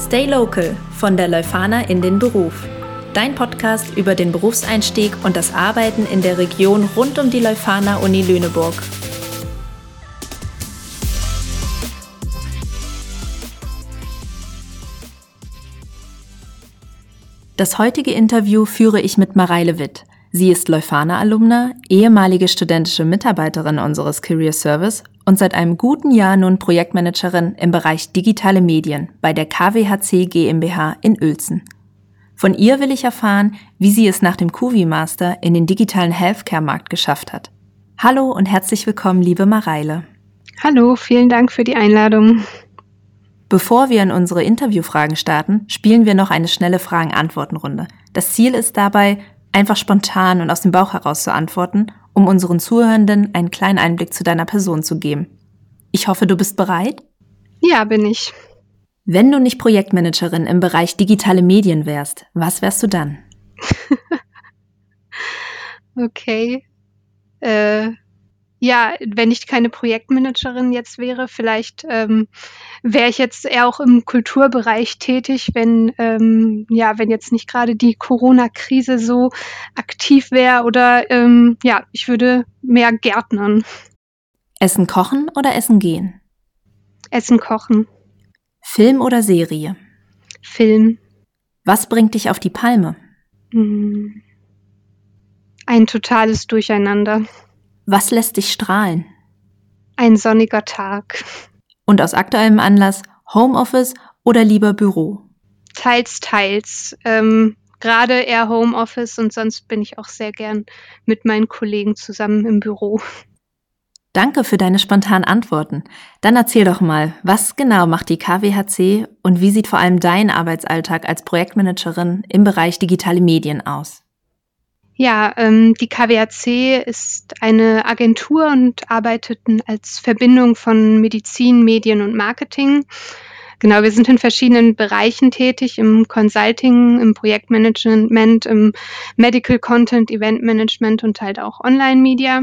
Stay Local von der Leuphana in den Beruf. Dein Podcast über den Berufseinstieg und das Arbeiten in der Region rund um die Leuphana Uni Lüneburg. Das heutige Interview führe ich mit Mareile Witt. Sie ist Leuphana-Alumna, ehemalige studentische Mitarbeiterin unseres Career Service und seit einem guten Jahr nun Projektmanagerin im Bereich digitale Medien bei der KWHC GmbH in Uelzen. Von ihr will ich erfahren, wie sie es nach dem QV Master in den digitalen Healthcare-Markt geschafft hat. Hallo und herzlich willkommen, liebe Mareile. Hallo, vielen Dank für die Einladung. Bevor wir in unsere Interviewfragen starten, spielen wir noch eine schnelle Fragen-Antworten-Runde. Das Ziel ist dabei, einfach spontan und aus dem Bauch heraus zu antworten um unseren Zuhörenden einen kleinen Einblick zu deiner Person zu geben. Ich hoffe, du bist bereit? Ja, bin ich. Wenn du nicht Projektmanagerin im Bereich digitale Medien wärst, was wärst du dann? okay. Äh, ja, wenn ich keine Projektmanagerin jetzt wäre, vielleicht ähm, wäre ich jetzt eher auch im Kulturbereich tätig, wenn ähm, ja, wenn jetzt nicht gerade die Corona-Krise so aktiv wäre oder ähm, ja, ich würde mehr gärtnern. Essen kochen oder essen gehen? Essen kochen. Film oder Serie? Film. Was bringt dich auf die Palme? Hm. Ein totales Durcheinander. Was lässt dich strahlen? Ein sonniger Tag. Und aus aktuellem Anlass Homeoffice oder lieber Büro? Teils, teils. Ähm, Gerade eher Homeoffice und sonst bin ich auch sehr gern mit meinen Kollegen zusammen im Büro. Danke für deine spontanen Antworten. Dann erzähl doch mal, was genau macht die KWHC und wie sieht vor allem dein Arbeitsalltag als Projektmanagerin im Bereich digitale Medien aus? Ja, ähm, die KWAC ist eine Agentur und arbeitet als Verbindung von Medizin, Medien und Marketing. Genau, wir sind in verschiedenen Bereichen tätig, im Consulting, im Projektmanagement, im Medical Content, Event Management und halt auch Online-Media.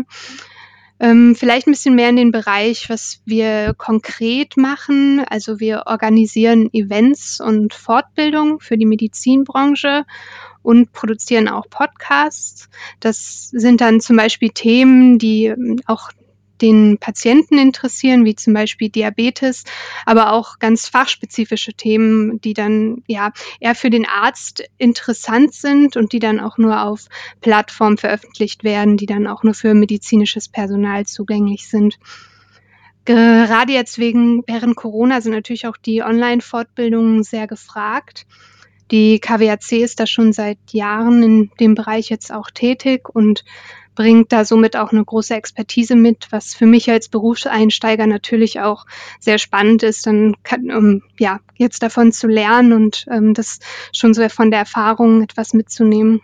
Ähm, vielleicht ein bisschen mehr in den Bereich, was wir konkret machen. Also wir organisieren Events und Fortbildung für die Medizinbranche und produzieren auch Podcasts. Das sind dann zum Beispiel Themen, die ähm, auch den Patienten interessieren, wie zum Beispiel Diabetes, aber auch ganz fachspezifische Themen, die dann ja eher für den Arzt interessant sind und die dann auch nur auf Plattformen veröffentlicht werden, die dann auch nur für medizinisches Personal zugänglich sind. Gerade jetzt wegen während Corona sind natürlich auch die Online-Fortbildungen sehr gefragt. Die KWAC ist da schon seit Jahren in dem Bereich jetzt auch tätig und bringt da somit auch eine große Expertise mit, was für mich als Berufseinsteiger natürlich auch sehr spannend ist, dann kann, um, ja jetzt davon zu lernen und ähm, das schon so von der Erfahrung etwas mitzunehmen.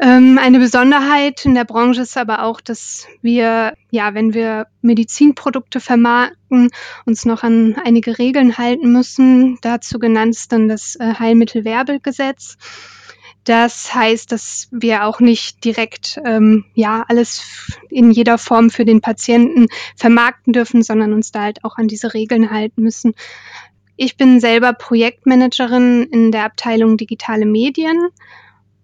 Ähm, eine Besonderheit in der Branche ist aber auch, dass wir, ja, wenn wir Medizinprodukte vermarkten, uns noch an einige Regeln halten müssen. Dazu genannt ist dann das äh, Heilmittelwerbegesetz. Das heißt, dass wir auch nicht direkt ähm, ja alles in jeder Form für den Patienten vermarkten dürfen, sondern uns da halt auch an diese Regeln halten müssen. Ich bin selber Projektmanagerin in der Abteilung digitale Medien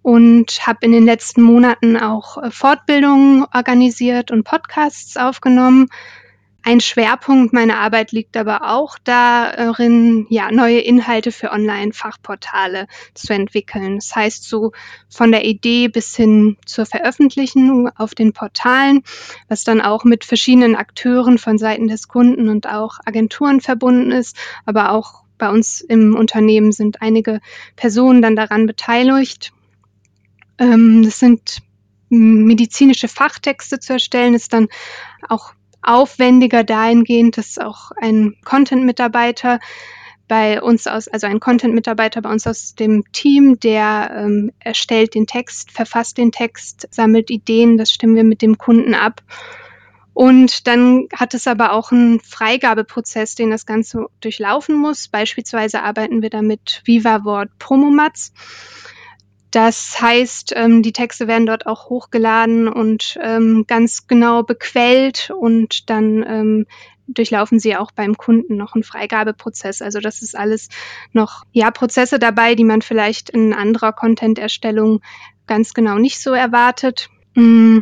und habe in den letzten Monaten auch äh, Fortbildungen organisiert und Podcasts aufgenommen. Ein Schwerpunkt meiner Arbeit liegt aber auch darin, ja, neue Inhalte für Online-Fachportale zu entwickeln. Das heißt, so von der Idee bis hin zur Veröffentlichung auf den Portalen, was dann auch mit verschiedenen Akteuren von Seiten des Kunden und auch Agenturen verbunden ist, aber auch bei uns im Unternehmen sind einige Personen dann daran beteiligt, ähm, das sind medizinische Fachtexte zu erstellen, ist dann auch aufwendiger dahingehend, dass auch ein Content-Mitarbeiter bei uns aus, also ein Content-Mitarbeiter bei uns aus dem Team, der ähm, erstellt den Text, verfasst den Text, sammelt Ideen, das stimmen wir mit dem Kunden ab. Und dann hat es aber auch einen Freigabeprozess, den das Ganze durchlaufen muss. Beispielsweise arbeiten wir da mit Viva Wort Promomats. Das heißt, ähm, die Texte werden dort auch hochgeladen und ähm, ganz genau bequellt und dann ähm, durchlaufen sie auch beim Kunden noch einen Freigabeprozess. Also das ist alles noch ja Prozesse dabei, die man vielleicht in anderer Content-Erstellung ganz genau nicht so erwartet. Mm.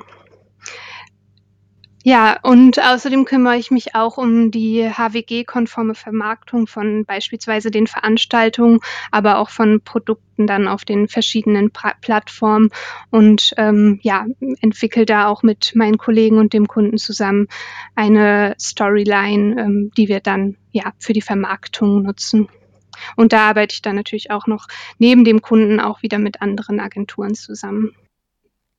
Ja, und außerdem kümmere ich mich auch um die HWG-konforme Vermarktung von beispielsweise den Veranstaltungen, aber auch von Produkten dann auf den verschiedenen pra Plattformen und ähm, ja, entwickle da auch mit meinen Kollegen und dem Kunden zusammen eine Storyline, ähm, die wir dann ja für die Vermarktung nutzen. Und da arbeite ich dann natürlich auch noch neben dem Kunden auch wieder mit anderen Agenturen zusammen.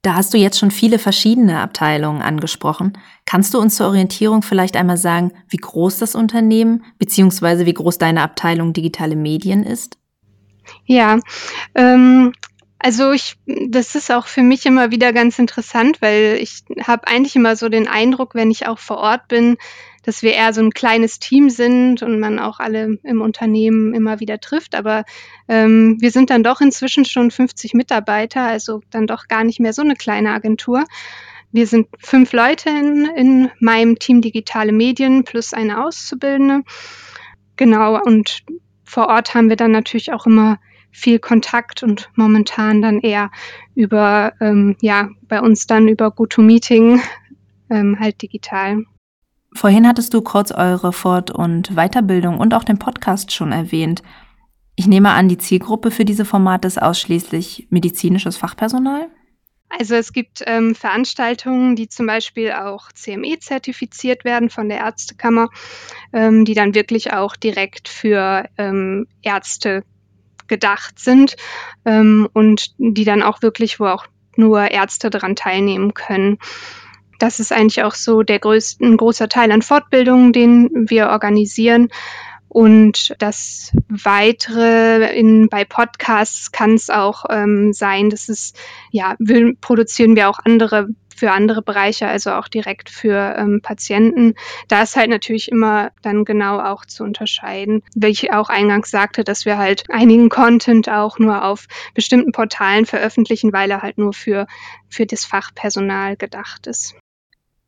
Da hast du jetzt schon viele verschiedene Abteilungen angesprochen. Kannst du uns zur Orientierung vielleicht einmal sagen, wie groß das Unternehmen bzw. wie groß deine Abteilung digitale Medien ist? Ja, ähm, also ich, das ist auch für mich immer wieder ganz interessant, weil ich habe eigentlich immer so den Eindruck, wenn ich auch vor Ort bin, dass wir eher so ein kleines Team sind und man auch alle im Unternehmen immer wieder trifft. Aber ähm, wir sind dann doch inzwischen schon 50 Mitarbeiter, also dann doch gar nicht mehr so eine kleine Agentur. Wir sind fünf Leute in, in meinem Team Digitale Medien plus eine Auszubildende. Genau, und vor Ort haben wir dann natürlich auch immer viel Kontakt und momentan dann eher über, ähm, ja, bei uns dann über GoToMeeting ähm, halt digital. Vorhin hattest du kurz eure Fort- und Weiterbildung und auch den Podcast schon erwähnt. Ich nehme an, die Zielgruppe für diese Formate ist ausschließlich medizinisches Fachpersonal? Also es gibt ähm, Veranstaltungen, die zum Beispiel auch CME zertifiziert werden von der Ärztekammer, ähm, die dann wirklich auch direkt für ähm, Ärzte gedacht sind ähm, und die dann auch wirklich, wo auch nur Ärzte daran teilnehmen können. Das ist eigentlich auch so der größte, ein großer Teil an Fortbildungen, den wir organisieren. Und das Weitere in, bei Podcasts kann es auch ähm, sein, dass es, ja, wir, produzieren wir auch andere für andere Bereiche, also auch direkt für ähm, Patienten. Da ist halt natürlich immer dann genau auch zu unterscheiden, wie ich auch eingangs sagte, dass wir halt einigen Content auch nur auf bestimmten Portalen veröffentlichen, weil er halt nur für, für das Fachpersonal gedacht ist.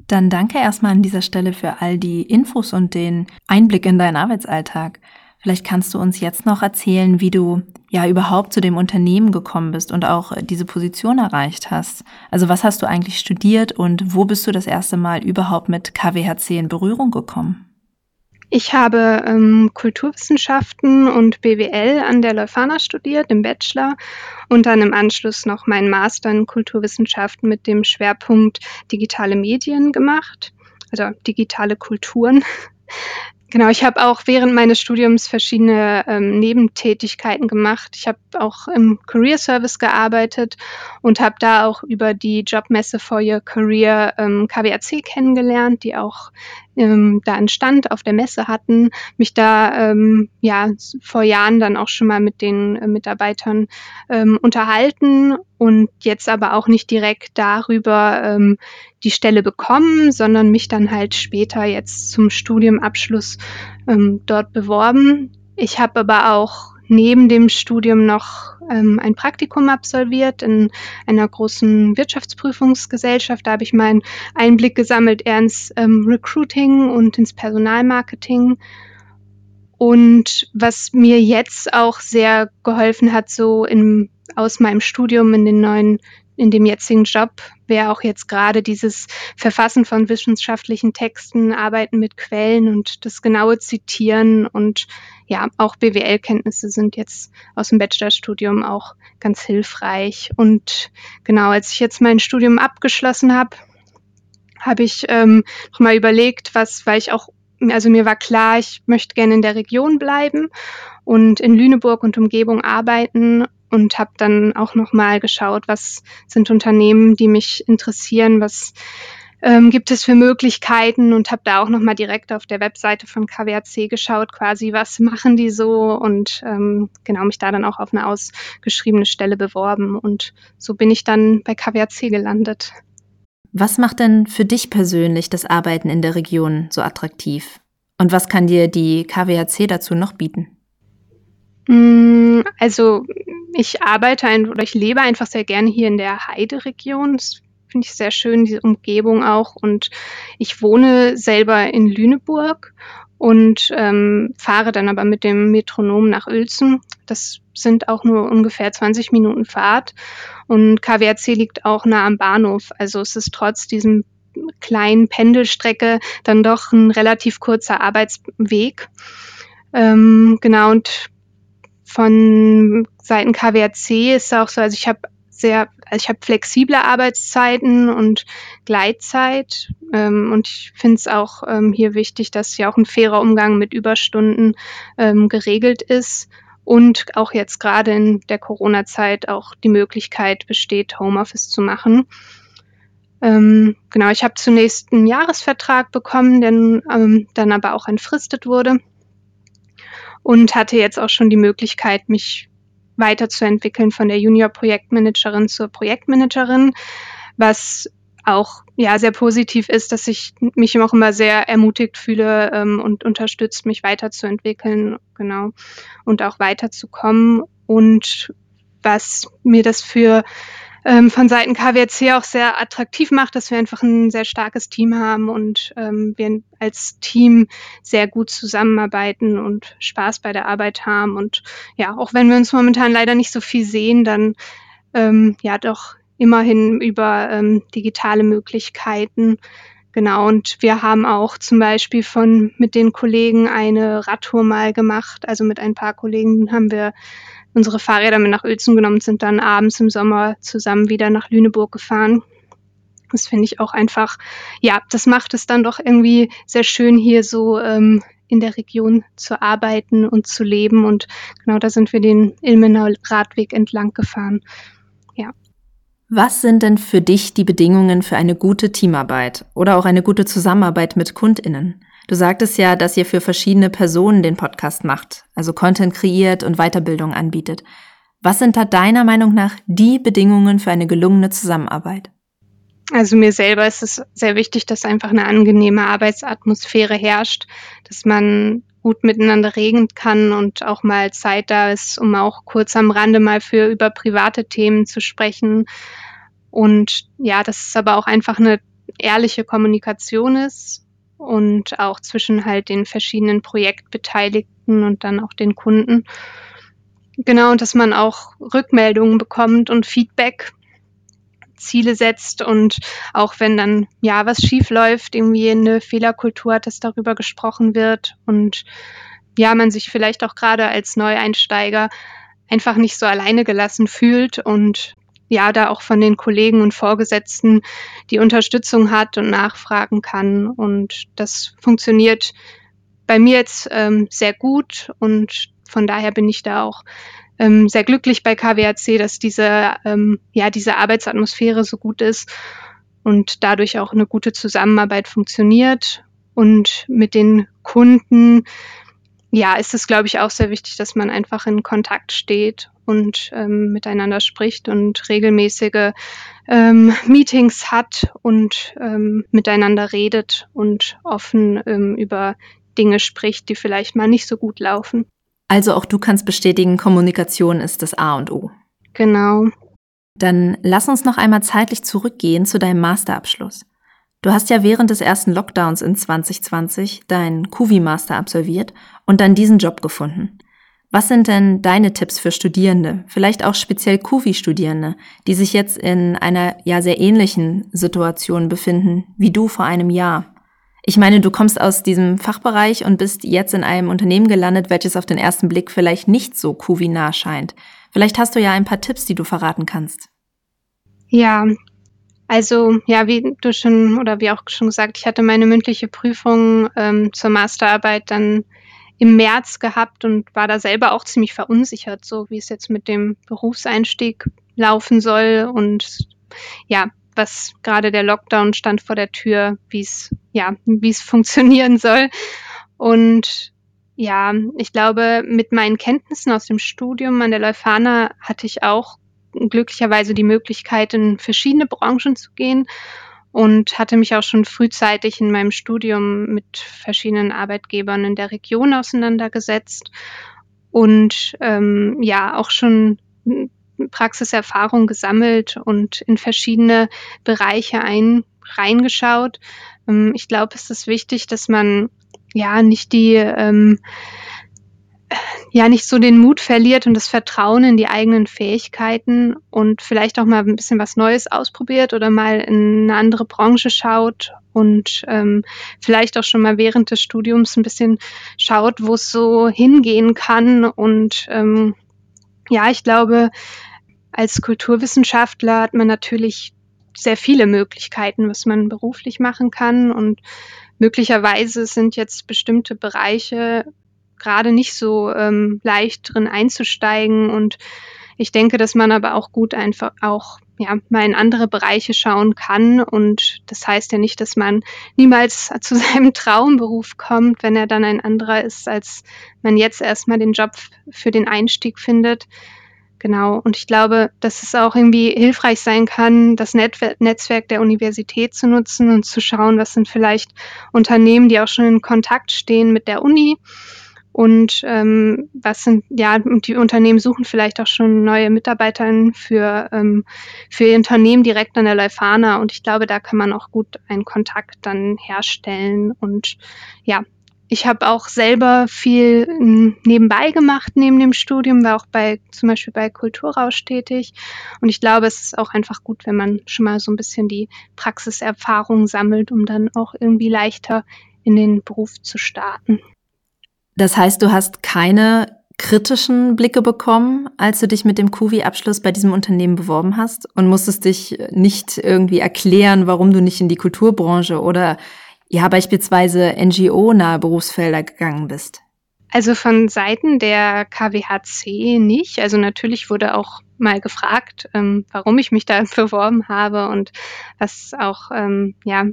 Dann danke erstmal an dieser Stelle für all die Infos und den Einblick in deinen Arbeitsalltag. Vielleicht kannst du uns jetzt noch erzählen, wie du ja überhaupt zu dem Unternehmen gekommen bist und auch diese Position erreicht hast. Also was hast du eigentlich studiert und wo bist du das erste Mal überhaupt mit KWHC in Berührung gekommen? Ich habe ähm, Kulturwissenschaften und BWL an der Leuphana studiert, im Bachelor, und dann im Anschluss noch meinen Master in Kulturwissenschaften mit dem Schwerpunkt digitale Medien gemacht, also digitale Kulturen. Genau, ich habe auch während meines Studiums verschiedene ähm, Nebentätigkeiten gemacht. Ich habe auch im Career Service gearbeitet und habe da auch über die Jobmesse for Your Career ähm, KWAC kennengelernt, die auch ähm, da einen Stand auf der Messe hatten, mich da ähm, ja vor Jahren dann auch schon mal mit den äh, Mitarbeitern ähm, unterhalten und jetzt aber auch nicht direkt darüber ähm, die Stelle bekommen, sondern mich dann halt später jetzt zum Studiumabschluss ähm, dort beworben. Ich habe aber auch neben dem Studium noch ähm, ein Praktikum absolviert in einer großen Wirtschaftsprüfungsgesellschaft. Da habe ich meinen Einblick gesammelt eher ins ähm, Recruiting und ins Personalmarketing. Und was mir jetzt auch sehr geholfen hat, so in, aus meinem Studium in den neuen in dem jetzigen Job wäre auch jetzt gerade dieses Verfassen von wissenschaftlichen Texten, Arbeiten mit Quellen und das genaue Zitieren und ja, auch BWL-Kenntnisse sind jetzt aus dem Bachelorstudium auch ganz hilfreich. Und genau, als ich jetzt mein Studium abgeschlossen habe, habe ich ähm, nochmal überlegt, was, weil ich auch, also mir war klar, ich möchte gerne in der Region bleiben und in Lüneburg und Umgebung arbeiten und habe dann auch nochmal geschaut, was sind Unternehmen, die mich interessieren, was ähm, gibt es für Möglichkeiten und habe da auch nochmal direkt auf der Webseite von KWAC geschaut, quasi, was machen die so und ähm, genau mich da dann auch auf eine ausgeschriebene Stelle beworben und so bin ich dann bei KWAC gelandet. Was macht denn für dich persönlich das Arbeiten in der Region so attraktiv? Und was kann dir die KWAC dazu noch bieten? Mm, also ich arbeite ein, oder ich lebe einfach sehr gerne hier in der Heideregion. Es finde ich sehr schön, diese Umgebung auch. Und ich wohne selber in Lüneburg und ähm, fahre dann aber mit dem Metronom nach Uelzen. Das sind auch nur ungefähr 20 Minuten Fahrt. Und KWRC liegt auch nah am Bahnhof. Also es ist trotz diesem kleinen Pendelstrecke dann doch ein relativ kurzer Arbeitsweg. Ähm, genau, und von Seiten KWRC ist auch so, also ich habe sehr, also ich habe flexible Arbeitszeiten und Gleitzeit ähm, und ich finde es auch ähm, hier wichtig, dass ja auch ein fairer Umgang mit Überstunden ähm, geregelt ist und auch jetzt gerade in der Corona-Zeit auch die Möglichkeit besteht, Homeoffice zu machen. Ähm, genau, ich habe zunächst einen Jahresvertrag bekommen, der ähm, dann aber auch entfristet wurde und hatte jetzt auch schon die Möglichkeit, mich weiterzuentwickeln von der Junior-Projektmanagerin zur Projektmanagerin, was auch ja sehr positiv ist, dass ich mich auch immer sehr ermutigt fühle ähm, und unterstützt, mich weiterzuentwickeln, genau, und auch weiterzukommen. Und was mir das für ähm, von Seiten KWC auch sehr attraktiv macht, dass wir einfach ein sehr starkes Team haben und ähm, wir als Team sehr gut zusammenarbeiten und Spaß bei der Arbeit haben. Und ja, auch wenn wir uns momentan leider nicht so viel sehen, dann ähm, ja doch immerhin über ähm, digitale Möglichkeiten. Genau, und wir haben auch zum Beispiel von mit den Kollegen eine Radtour mal gemacht. Also mit ein paar Kollegen haben wir unsere Fahrräder mit nach Uelzen genommen sind dann abends im Sommer zusammen wieder nach Lüneburg gefahren. Das finde ich auch einfach, ja, das macht es dann doch irgendwie sehr schön, hier so ähm, in der Region zu arbeiten und zu leben. Und genau da sind wir den Ilmenau Radweg entlang gefahren. Ja. Was sind denn für dich die Bedingungen für eine gute Teamarbeit oder auch eine gute Zusammenarbeit mit KundInnen? Du sagtest ja, dass ihr für verschiedene Personen den Podcast macht, also Content kreiert und Weiterbildung anbietet. Was sind da deiner Meinung nach die Bedingungen für eine gelungene Zusammenarbeit? Also mir selber ist es sehr wichtig, dass einfach eine angenehme Arbeitsatmosphäre herrscht, dass man gut miteinander reden kann und auch mal Zeit da ist, um auch kurz am Rande mal für über private Themen zu sprechen. Und ja, dass es aber auch einfach eine ehrliche Kommunikation ist und auch zwischen halt den verschiedenen Projektbeteiligten und dann auch den Kunden. Genau, und dass man auch Rückmeldungen bekommt und Feedback, Ziele setzt und auch wenn dann ja was schief läuft, irgendwie eine Fehlerkultur hat, dass darüber gesprochen wird und ja, man sich vielleicht auch gerade als Neueinsteiger einfach nicht so alleine gelassen fühlt und ja, da auch von den Kollegen und Vorgesetzten die Unterstützung hat und nachfragen kann. Und das funktioniert bei mir jetzt ähm, sehr gut und von daher bin ich da auch ähm, sehr glücklich bei KWAC, dass diese, ähm, ja, diese Arbeitsatmosphäre so gut ist und dadurch auch eine gute Zusammenarbeit funktioniert. Und mit den Kunden, ja, ist es, glaube ich, auch sehr wichtig, dass man einfach in Kontakt steht und ähm, miteinander spricht und regelmäßige ähm, Meetings hat und ähm, miteinander redet und offen ähm, über Dinge spricht, die vielleicht mal nicht so gut laufen. Also auch du kannst bestätigen, Kommunikation ist das A und O. Genau. Dann lass uns noch einmal zeitlich zurückgehen zu deinem Masterabschluss. Du hast ja während des ersten Lockdowns in 2020 deinen Kuvi-Master absolviert und dann diesen Job gefunden. Was sind denn deine Tipps für Studierende, vielleicht auch speziell Kuvi-Studierende, die sich jetzt in einer ja sehr ähnlichen Situation befinden wie du vor einem Jahr? Ich meine, du kommst aus diesem Fachbereich und bist jetzt in einem Unternehmen gelandet, welches auf den ersten Blick vielleicht nicht so Kuvi-nah scheint. Vielleicht hast du ja ein paar Tipps, die du verraten kannst. Ja, also ja, wie du schon oder wie auch schon gesagt, ich hatte meine mündliche Prüfung ähm, zur Masterarbeit dann im März gehabt und war da selber auch ziemlich verunsichert, so wie es jetzt mit dem Berufseinstieg laufen soll und ja, was gerade der Lockdown stand vor der Tür, wie es ja, wie es funktionieren soll. Und ja, ich glaube, mit meinen Kenntnissen aus dem Studium an der Leuphana hatte ich auch glücklicherweise die Möglichkeit, in verschiedene Branchen zu gehen und hatte mich auch schon frühzeitig in meinem Studium mit verschiedenen Arbeitgebern in der Region auseinandergesetzt und ähm, ja auch schon Praxiserfahrung gesammelt und in verschiedene Bereiche ein, reingeschaut. Ähm, ich glaube, es ist wichtig, dass man ja nicht die ähm, ja nicht so den Mut verliert und das Vertrauen in die eigenen Fähigkeiten und vielleicht auch mal ein bisschen was Neues ausprobiert oder mal in eine andere Branche schaut und ähm, vielleicht auch schon mal während des Studiums ein bisschen schaut, wo es so hingehen kann. Und ähm, ja, ich glaube, als Kulturwissenschaftler hat man natürlich sehr viele Möglichkeiten, was man beruflich machen kann. Und möglicherweise sind jetzt bestimmte Bereiche gerade nicht so ähm, leicht drin einzusteigen. Und ich denke, dass man aber auch gut einfach auch ja, mal in andere Bereiche schauen kann. Und das heißt ja nicht, dass man niemals zu seinem Traumberuf kommt, wenn er dann ein anderer ist, als man jetzt erstmal den Job für den Einstieg findet. Genau. Und ich glaube, dass es auch irgendwie hilfreich sein kann, das Netzwerk der Universität zu nutzen und zu schauen, was sind vielleicht Unternehmen, die auch schon in Kontakt stehen mit der Uni und ähm, was sind, ja, die Unternehmen suchen vielleicht auch schon neue Mitarbeiter für, ähm, für ihr Unternehmen direkt an der Leuphana. Und ich glaube, da kann man auch gut einen Kontakt dann herstellen. Und ja, ich habe auch selber viel hm, nebenbei gemacht neben dem Studium, war auch bei zum Beispiel bei Kulturrausch tätig. Und ich glaube, es ist auch einfach gut, wenn man schon mal so ein bisschen die Praxiserfahrung sammelt, um dann auch irgendwie leichter in den Beruf zu starten. Das heißt, du hast keine kritischen Blicke bekommen, als du dich mit dem QV-Abschluss bei diesem Unternehmen beworben hast und musstest dich nicht irgendwie erklären, warum du nicht in die Kulturbranche oder ja beispielsweise NGO-nahe Berufsfelder gegangen bist. Also von Seiten der KWHC nicht. Also natürlich wurde auch mal gefragt, ähm, warum ich mich da beworben habe und was auch, ähm, ja,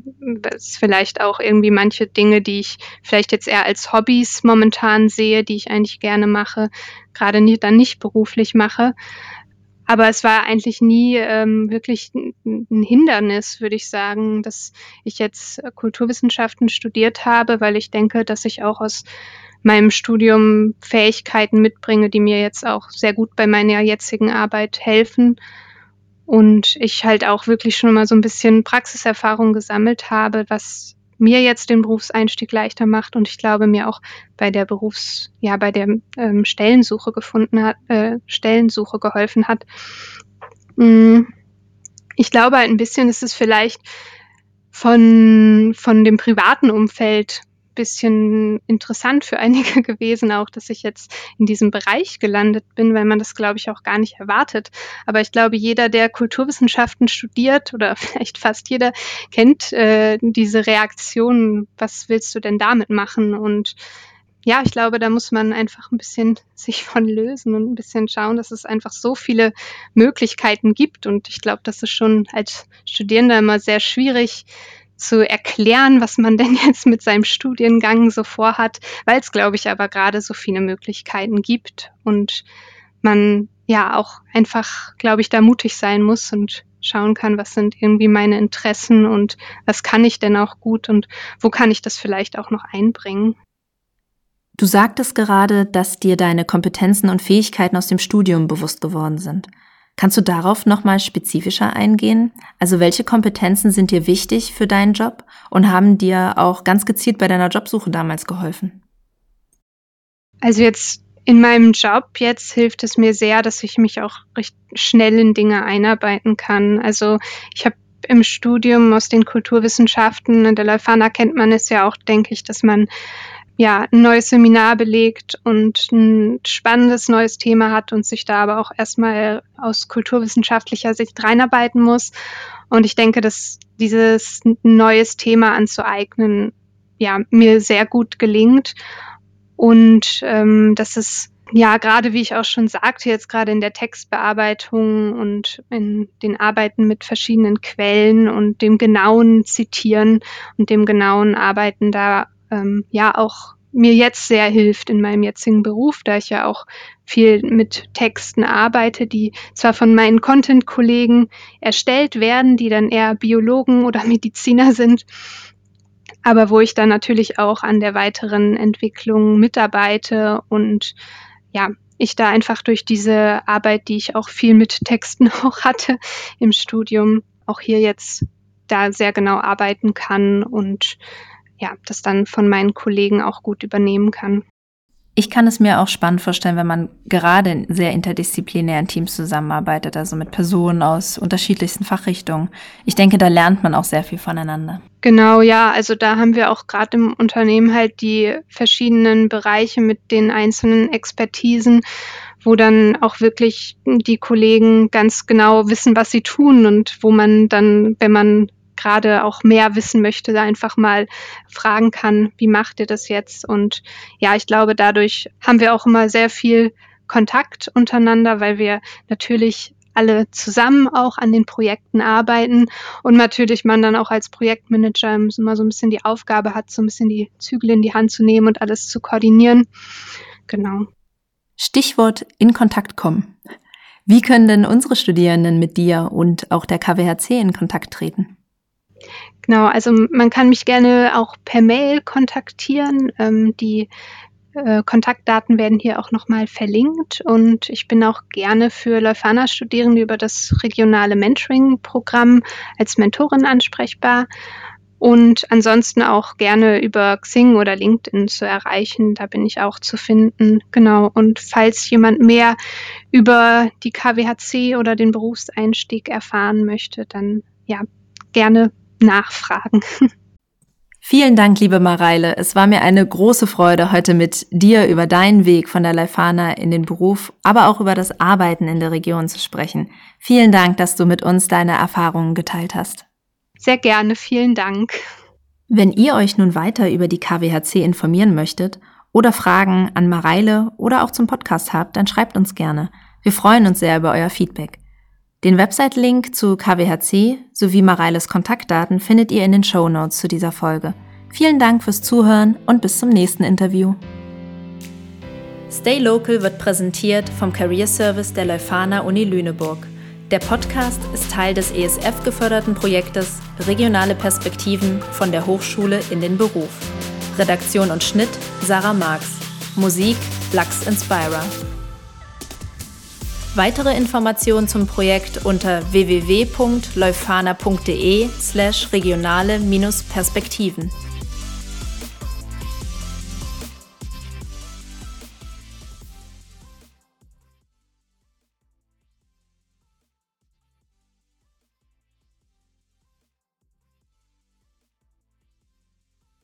was vielleicht auch irgendwie manche Dinge, die ich vielleicht jetzt eher als Hobbys momentan sehe, die ich eigentlich gerne mache, gerade nie, dann nicht beruflich mache. Aber es war eigentlich nie ähm, wirklich ein Hindernis, würde ich sagen, dass ich jetzt Kulturwissenschaften studiert habe, weil ich denke, dass ich auch aus meinem Studium Fähigkeiten mitbringe, die mir jetzt auch sehr gut bei meiner jetzigen Arbeit helfen. Und ich halt auch wirklich schon mal so ein bisschen Praxiserfahrung gesammelt habe, was mir jetzt den Berufseinstieg leichter macht und ich glaube mir auch bei der Berufs, ja, bei der ähm, Stellensuche gefunden hat, äh, Stellensuche geholfen hat. Mm, ich glaube halt ein bisschen ist es vielleicht von, von dem privaten Umfeld bisschen interessant für einige gewesen, auch dass ich jetzt in diesem Bereich gelandet bin, weil man das, glaube ich, auch gar nicht erwartet. Aber ich glaube, jeder, der Kulturwissenschaften studiert oder vielleicht fast jeder, kennt äh, diese Reaktion, was willst du denn damit machen? Und ja, ich glaube, da muss man einfach ein bisschen sich von lösen und ein bisschen schauen, dass es einfach so viele Möglichkeiten gibt. Und ich glaube, das ist schon als Studierender immer sehr schwierig, zu erklären, was man denn jetzt mit seinem Studiengang so vorhat, weil es, glaube ich, aber gerade so viele Möglichkeiten gibt und man ja auch einfach, glaube ich, da mutig sein muss und schauen kann, was sind irgendwie meine Interessen und was kann ich denn auch gut und wo kann ich das vielleicht auch noch einbringen. Du sagtest gerade, dass dir deine Kompetenzen und Fähigkeiten aus dem Studium bewusst geworden sind. Kannst du darauf nochmal spezifischer eingehen? Also welche Kompetenzen sind dir wichtig für deinen Job und haben dir auch ganz gezielt bei deiner Jobsuche damals geholfen? Also jetzt in meinem Job jetzt hilft es mir sehr, dass ich mich auch recht schnell in Dinge einarbeiten kann. Also ich habe im Studium aus den Kulturwissenschaften, in der Leuphana kennt man es ja auch, denke ich, dass man ja, ein neues Seminar belegt und ein spannendes neues Thema hat und sich da aber auch erstmal aus kulturwissenschaftlicher Sicht reinarbeiten muss. Und ich denke, dass dieses neues Thema anzueignen, ja, mir sehr gut gelingt. Und ähm, dass es ja, gerade wie ich auch schon sagte, jetzt gerade in der Textbearbeitung und in den Arbeiten mit verschiedenen Quellen und dem genauen Zitieren und dem genauen Arbeiten da ähm, ja auch mir jetzt sehr hilft in meinem jetzigen Beruf, da ich ja auch viel mit Texten arbeite, die zwar von meinen Content-Kollegen erstellt werden, die dann eher Biologen oder Mediziner sind, aber wo ich dann natürlich auch an der weiteren Entwicklung mitarbeite und ja, ich da einfach durch diese Arbeit, die ich auch viel mit Texten auch hatte im Studium, auch hier jetzt da sehr genau arbeiten kann und ja, das dann von meinen Kollegen auch gut übernehmen kann. Ich kann es mir auch spannend vorstellen, wenn man gerade in sehr interdisziplinären Teams zusammenarbeitet, also mit Personen aus unterschiedlichsten Fachrichtungen. Ich denke, da lernt man auch sehr viel voneinander. Genau, ja. Also da haben wir auch gerade im Unternehmen halt die verschiedenen Bereiche mit den einzelnen Expertisen, wo dann auch wirklich die Kollegen ganz genau wissen, was sie tun und wo man dann, wenn man gerade auch mehr wissen möchte, einfach mal fragen kann, wie macht ihr das jetzt? Und ja, ich glaube, dadurch haben wir auch immer sehr viel Kontakt untereinander, weil wir natürlich alle zusammen auch an den Projekten arbeiten und natürlich man dann auch als Projektmanager immer so ein bisschen die Aufgabe hat, so ein bisschen die Zügel in die Hand zu nehmen und alles zu koordinieren. Genau. Stichwort in Kontakt kommen. Wie können denn unsere Studierenden mit dir und auch der KWHC in Kontakt treten? Genau, also man kann mich gerne auch per Mail kontaktieren. Ähm, die äh, Kontaktdaten werden hier auch nochmal verlinkt und ich bin auch gerne für Leuphana-Studierende über das regionale Mentoring-Programm als Mentorin ansprechbar und ansonsten auch gerne über Xing oder LinkedIn zu erreichen. Da bin ich auch zu finden. Genau. Und falls jemand mehr über die KWHC oder den Berufseinstieg erfahren möchte, dann ja, gerne nachfragen. Vielen Dank, liebe Mareile. Es war mir eine große Freude, heute mit dir über deinen Weg von der Leifana in den Beruf, aber auch über das Arbeiten in der Region zu sprechen. Vielen Dank, dass du mit uns deine Erfahrungen geteilt hast. Sehr gerne, vielen Dank. Wenn ihr euch nun weiter über die KWHC informieren möchtet oder Fragen an Mareile oder auch zum Podcast habt, dann schreibt uns gerne. Wir freuen uns sehr über euer Feedback. Den Website-Link zu KWHC sowie Mareiles Kontaktdaten findet ihr in den Show Notes zu dieser Folge. Vielen Dank fürs Zuhören und bis zum nächsten Interview. Stay Local wird präsentiert vom Career Service der Leuphana Uni Lüneburg. Der Podcast ist Teil des ESF-geförderten Projektes Regionale Perspektiven von der Hochschule in den Beruf. Redaktion und Schnitt Sarah Marx. Musik Lux Inspira. Weitere Informationen zum Projekt unter www.leufana.de slash regionale-perspektiven.